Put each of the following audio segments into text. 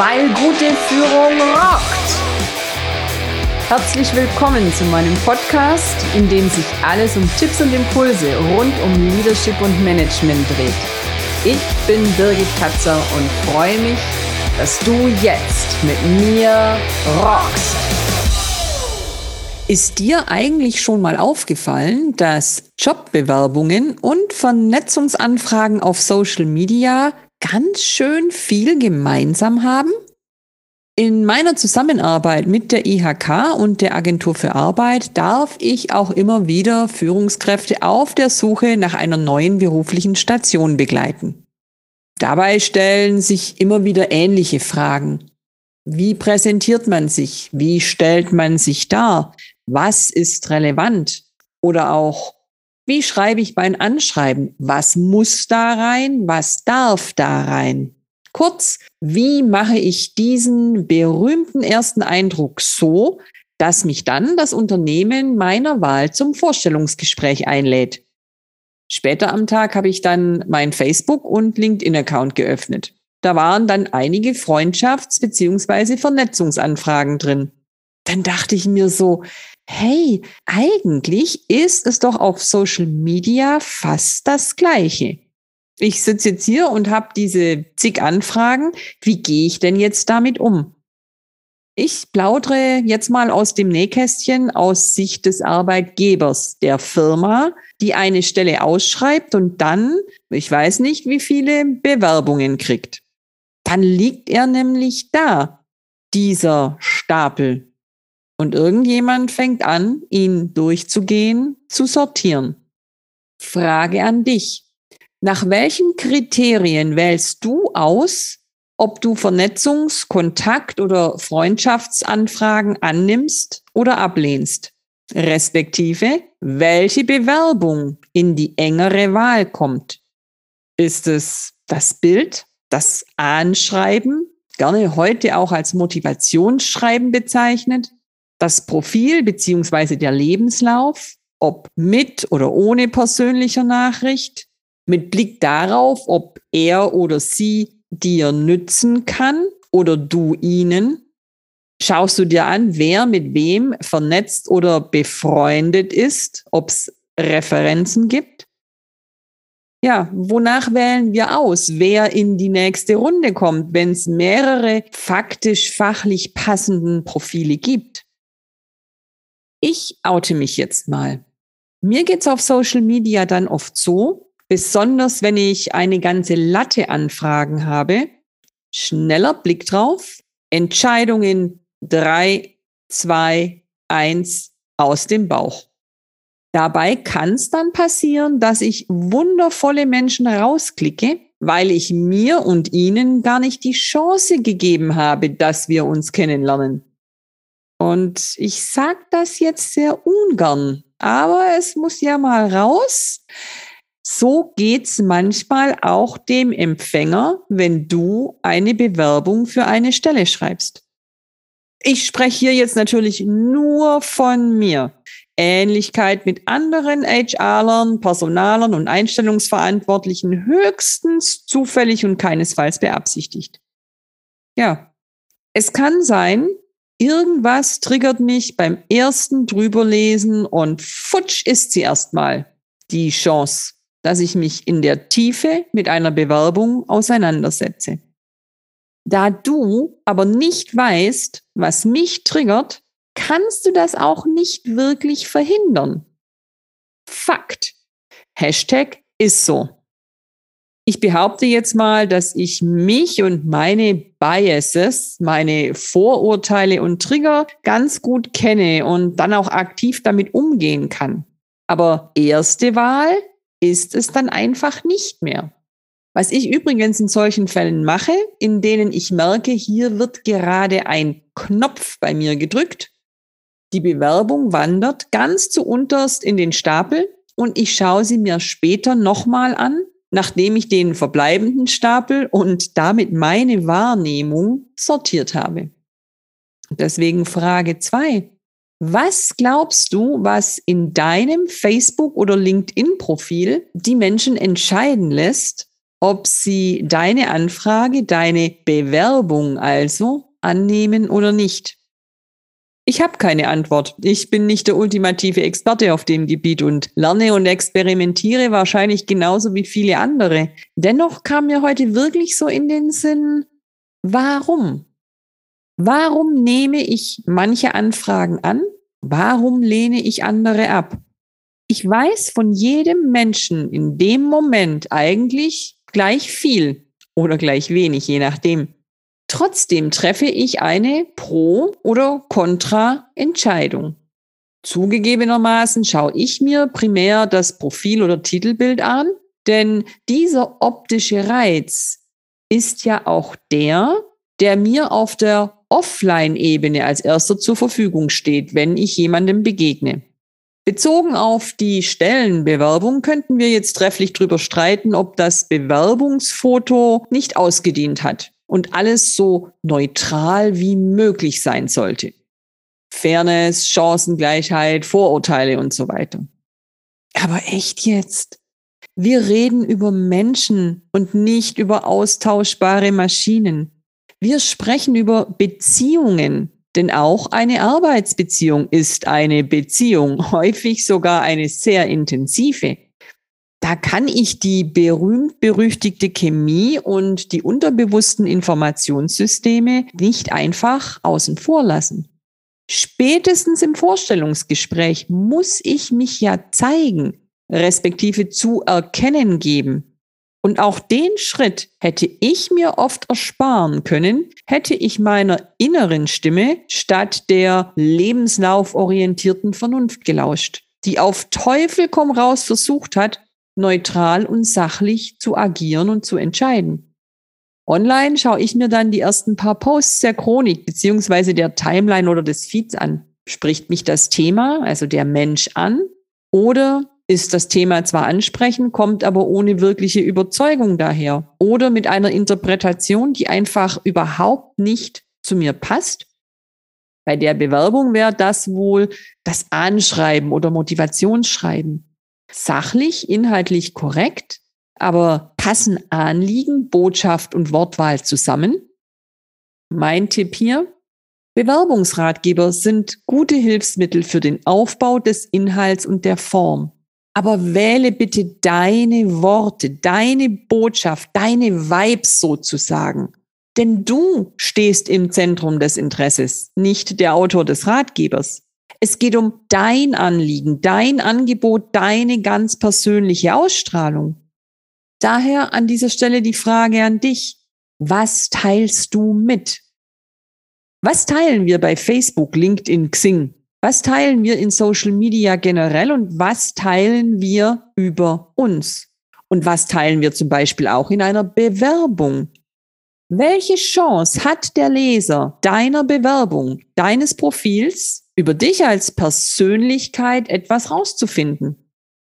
weil gute Führung rockt. Herzlich willkommen zu meinem Podcast, in dem sich alles um Tipps und Impulse rund um Leadership und Management dreht. Ich bin Birgit Katzer und freue mich, dass du jetzt mit mir rockst. Ist dir eigentlich schon mal aufgefallen, dass Jobbewerbungen und Vernetzungsanfragen auf Social Media ganz schön viel gemeinsam haben? In meiner Zusammenarbeit mit der IHK und der Agentur für Arbeit darf ich auch immer wieder Führungskräfte auf der Suche nach einer neuen beruflichen Station begleiten. Dabei stellen sich immer wieder ähnliche Fragen. Wie präsentiert man sich? Wie stellt man sich dar? Was ist relevant? Oder auch, wie schreibe ich mein Anschreiben? Was muss da rein? Was darf da rein? Kurz, wie mache ich diesen berühmten ersten Eindruck so, dass mich dann das Unternehmen meiner Wahl zum Vorstellungsgespräch einlädt? Später am Tag habe ich dann mein Facebook- und LinkedIn-Account geöffnet. Da waren dann einige Freundschafts- bzw. Vernetzungsanfragen drin. Dann dachte ich mir so, hey, eigentlich ist es doch auf Social Media fast das Gleiche. Ich sitze jetzt hier und habe diese zig Anfragen. Wie gehe ich denn jetzt damit um? Ich plaudere jetzt mal aus dem Nähkästchen aus Sicht des Arbeitgebers, der Firma, die eine Stelle ausschreibt und dann, ich weiß nicht, wie viele Bewerbungen kriegt. Dann liegt er nämlich da, dieser Stapel und irgendjemand fängt an, ihn durchzugehen, zu sortieren. Frage an dich. Nach welchen Kriterien wählst du aus, ob du Vernetzungs-, Kontakt- oder Freundschaftsanfragen annimmst oder ablehnst? Respektive, welche Bewerbung in die engere Wahl kommt? Ist es das Bild, das Anschreiben, gerne heute auch als Motivationsschreiben bezeichnet, das Profil beziehungsweise der Lebenslauf, ob mit oder ohne persönlicher Nachricht, mit Blick darauf, ob er oder sie dir nützen kann oder du ihnen. Schaust du dir an, wer mit wem vernetzt oder befreundet ist, ob es Referenzen gibt? Ja, wonach wählen wir aus, wer in die nächste Runde kommt, wenn es mehrere faktisch fachlich passenden Profile gibt? Ich oute mich jetzt mal. Mir geht's auf Social Media dann oft so, besonders wenn ich eine ganze Latte Anfragen habe, schneller Blick drauf, Entscheidungen drei, zwei, eins aus dem Bauch. Dabei kann es dann passieren, dass ich wundervolle Menschen rausklicke, weil ich mir und ihnen gar nicht die Chance gegeben habe, dass wir uns kennenlernen. Und ich sage das jetzt sehr ungern, aber es muss ja mal raus. So geht's manchmal auch dem Empfänger, wenn du eine Bewerbung für eine Stelle schreibst. Ich spreche hier jetzt natürlich nur von mir. Ähnlichkeit mit anderen HRlern, Personalern und Einstellungsverantwortlichen höchstens zufällig und keinesfalls beabsichtigt. Ja, es kann sein, irgendwas triggert mich beim ersten drüberlesen und futsch ist sie erstmal die Chance, dass ich mich in der Tiefe mit einer Bewerbung auseinandersetze. Da du aber nicht weißt, was mich triggert, kannst du das auch nicht wirklich verhindern. Fakt. Hashtag ist so. Ich behaupte jetzt mal, dass ich mich und meine Biases, meine Vorurteile und Trigger ganz gut kenne und dann auch aktiv damit umgehen kann. Aber erste Wahl ist es dann einfach nicht mehr. Was ich übrigens in solchen Fällen mache, in denen ich merke, hier wird gerade ein Knopf bei mir gedrückt, die Bewerbung wandert ganz zu unterst in den Stapel und ich schaue sie mir später nochmal an nachdem ich den verbleibenden Stapel und damit meine Wahrnehmung sortiert habe. Deswegen Frage zwei: Was glaubst du, was in deinem Facebook- oder LinkedIn-Profil die Menschen entscheiden lässt, ob sie deine Anfrage, deine Bewerbung also annehmen oder nicht. Ich habe keine Antwort. Ich bin nicht der ultimative Experte auf dem Gebiet und lerne und experimentiere wahrscheinlich genauso wie viele andere. Dennoch kam mir heute wirklich so in den Sinn, warum? Warum nehme ich manche Anfragen an? Warum lehne ich andere ab? Ich weiß von jedem Menschen in dem Moment eigentlich gleich viel oder gleich wenig, je nachdem. Trotzdem treffe ich eine Pro- oder Contra-Entscheidung. Zugegebenermaßen schaue ich mir primär das Profil oder Titelbild an, denn dieser optische Reiz ist ja auch der, der mir auf der Offline-Ebene als erster zur Verfügung steht, wenn ich jemandem begegne. Bezogen auf die Stellenbewerbung könnten wir jetzt trefflich darüber streiten, ob das Bewerbungsfoto nicht ausgedient hat und alles so neutral wie möglich sein sollte. Fairness, Chancengleichheit, Vorurteile und so weiter. Aber echt jetzt? Wir reden über Menschen und nicht über austauschbare Maschinen. Wir sprechen über Beziehungen, denn auch eine Arbeitsbeziehung ist eine Beziehung, häufig sogar eine sehr intensive. Da kann ich die berühmt-berüchtigte Chemie und die unterbewussten Informationssysteme nicht einfach außen vor lassen. Spätestens im Vorstellungsgespräch muss ich mich ja zeigen, respektive zu erkennen geben, und auch den Schritt hätte ich mir oft ersparen können, hätte ich meiner inneren Stimme statt der lebenslauforientierten Vernunft gelauscht, die auf Teufel komm raus versucht hat, neutral und sachlich zu agieren und zu entscheiden. Online schaue ich mir dann die ersten paar Posts der Chronik beziehungsweise der Timeline oder des Feeds an. Spricht mich das Thema, also der Mensch an, oder ist das Thema zwar ansprechend, kommt aber ohne wirkliche Überzeugung daher oder mit einer Interpretation, die einfach überhaupt nicht zu mir passt. Bei der Bewerbung wäre das wohl das Anschreiben oder Motivationsschreiben. Sachlich, inhaltlich korrekt, aber passen Anliegen, Botschaft und Wortwahl zusammen? Mein Tipp hier, Bewerbungsratgeber sind gute Hilfsmittel für den Aufbau des Inhalts und der Form. Aber wähle bitte deine Worte, deine Botschaft, deine Vibes sozusagen. Denn du stehst im Zentrum des Interesses, nicht der Autor des Ratgebers. Es geht um dein Anliegen, dein Angebot, deine ganz persönliche Ausstrahlung. Daher an dieser Stelle die Frage an dich. Was teilst du mit? Was teilen wir bei Facebook, LinkedIn, Xing? Was teilen wir in Social Media generell und was teilen wir über uns? Und was teilen wir zum Beispiel auch in einer Bewerbung? Welche Chance hat der Leser deiner Bewerbung, deines Profils, über dich als Persönlichkeit etwas rauszufinden?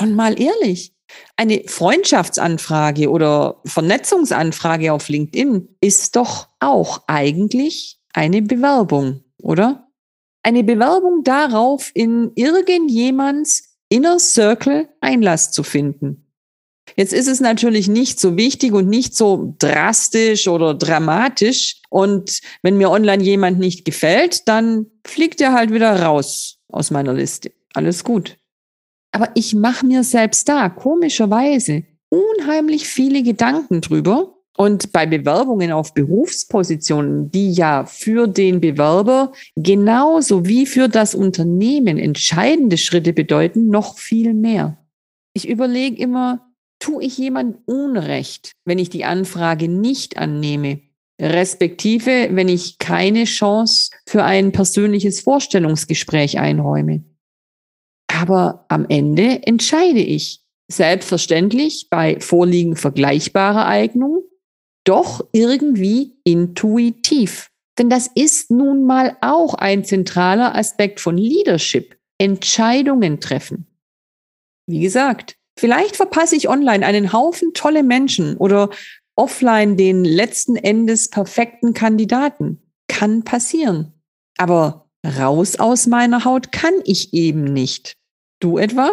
Und mal ehrlich, eine Freundschaftsanfrage oder Vernetzungsanfrage auf LinkedIn ist doch auch eigentlich eine Bewerbung, oder? eine Bewerbung darauf, in irgendjemands Inner Circle Einlass zu finden. Jetzt ist es natürlich nicht so wichtig und nicht so drastisch oder dramatisch. Und wenn mir online jemand nicht gefällt, dann fliegt er halt wieder raus aus meiner Liste. Alles gut. Aber ich mache mir selbst da komischerweise unheimlich viele Gedanken drüber, und bei Bewerbungen auf Berufspositionen, die ja für den Bewerber genauso wie für das Unternehmen entscheidende Schritte bedeuten, noch viel mehr. Ich überlege immer, tue ich jemand Unrecht, wenn ich die Anfrage nicht annehme? Respektive, wenn ich keine Chance für ein persönliches Vorstellungsgespräch einräume. Aber am Ende entscheide ich. Selbstverständlich bei Vorliegen vergleichbarer Eignung doch irgendwie intuitiv. Denn das ist nun mal auch ein zentraler Aspekt von Leadership. Entscheidungen treffen. Wie gesagt, vielleicht verpasse ich online einen Haufen tolle Menschen oder offline den letzten Endes perfekten Kandidaten. Kann passieren. Aber raus aus meiner Haut kann ich eben nicht. Du etwa?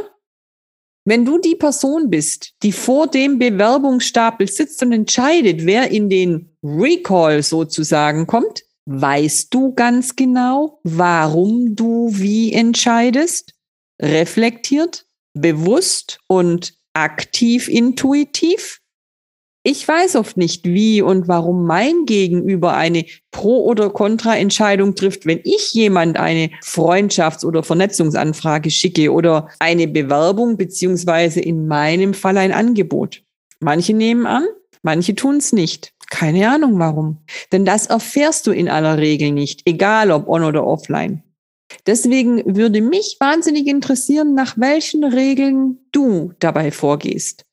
Wenn du die Person bist, die vor dem Bewerbungsstapel sitzt und entscheidet, wer in den Recall sozusagen kommt, weißt du ganz genau, warum du wie entscheidest? Reflektiert, bewusst und aktiv intuitiv? Ich weiß oft nicht, wie und warum mein Gegenüber eine Pro- oder Kontra-Entscheidung trifft, wenn ich jemand eine Freundschafts- oder Vernetzungsanfrage schicke oder eine Bewerbung beziehungsweise in meinem Fall ein Angebot. Manche nehmen an, manche tun es nicht. Keine Ahnung warum. Denn das erfährst du in aller Regel nicht, egal ob on oder offline. Deswegen würde mich wahnsinnig interessieren, nach welchen Regeln du dabei vorgehst.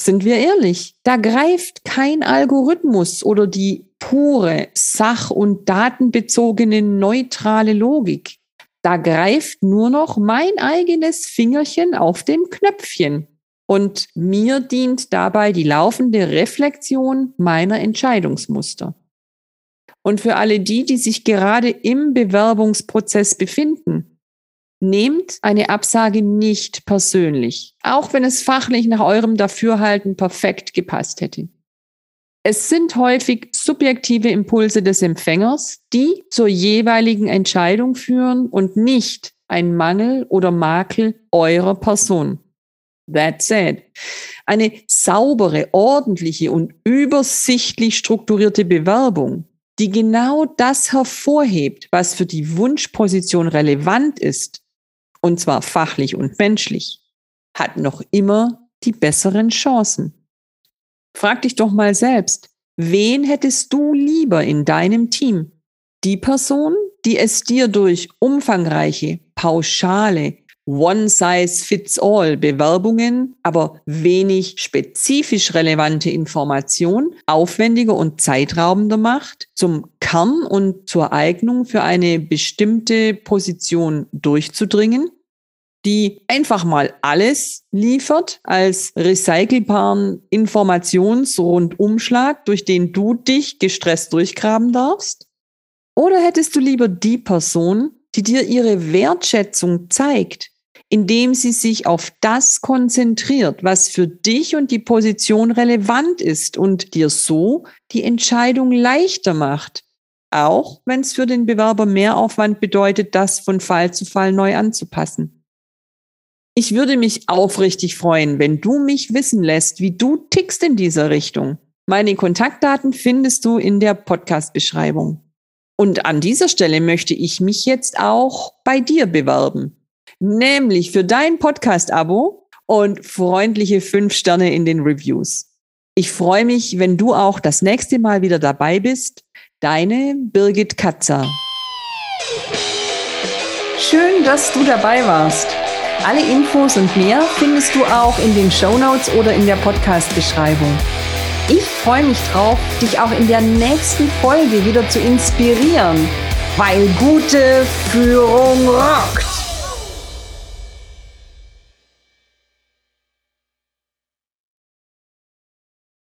Sind wir ehrlich, da greift kein Algorithmus oder die pure, sach- und datenbezogene neutrale Logik. Da greift nur noch mein eigenes Fingerchen auf dem Knöpfchen. Und mir dient dabei die laufende Reflexion meiner Entscheidungsmuster. Und für alle die, die sich gerade im Bewerbungsprozess befinden, Nehmt eine Absage nicht persönlich, auch wenn es fachlich nach eurem Dafürhalten perfekt gepasst hätte. Es sind häufig subjektive Impulse des Empfängers, die zur jeweiligen Entscheidung führen und nicht ein Mangel oder Makel eurer Person. That said. Eine saubere, ordentliche und übersichtlich strukturierte Bewerbung, die genau das hervorhebt, was für die Wunschposition relevant ist, und zwar fachlich und menschlich, hat noch immer die besseren Chancen. Frag dich doch mal selbst, wen hättest du lieber in deinem Team? Die Person, die es dir durch umfangreiche, pauschale, One-Size-Fits-All Bewerbungen, aber wenig spezifisch relevante Informationen aufwendiger und zeitraubender macht, zum Kern und zur Eignung für eine bestimmte Position durchzudringen, die einfach mal alles liefert als recycelbaren Informationsrundumschlag, durch den du dich gestresst durchgraben darfst? Oder hättest du lieber die Person, die dir ihre Wertschätzung zeigt, indem sie sich auf das konzentriert, was für dich und die Position relevant ist und dir so die Entscheidung leichter macht, auch wenn es für den Bewerber mehr Aufwand bedeutet, das von Fall zu Fall neu anzupassen. Ich würde mich aufrichtig freuen, wenn du mich wissen lässt, wie du tickst in dieser Richtung. Meine Kontaktdaten findest du in der Podcast-Beschreibung. Und an dieser Stelle möchte ich mich jetzt auch bei dir bewerben nämlich für dein Podcast-Abo und freundliche fünf Sterne in den Reviews. Ich freue mich, wenn du auch das nächste Mal wieder dabei bist. Deine Birgit Katzer. Schön, dass du dabei warst. Alle Infos und mehr findest du auch in den Show Notes oder in der Podcast-Beschreibung. Ich freue mich drauf, dich auch in der nächsten Folge wieder zu inspirieren, weil gute Führung rockt.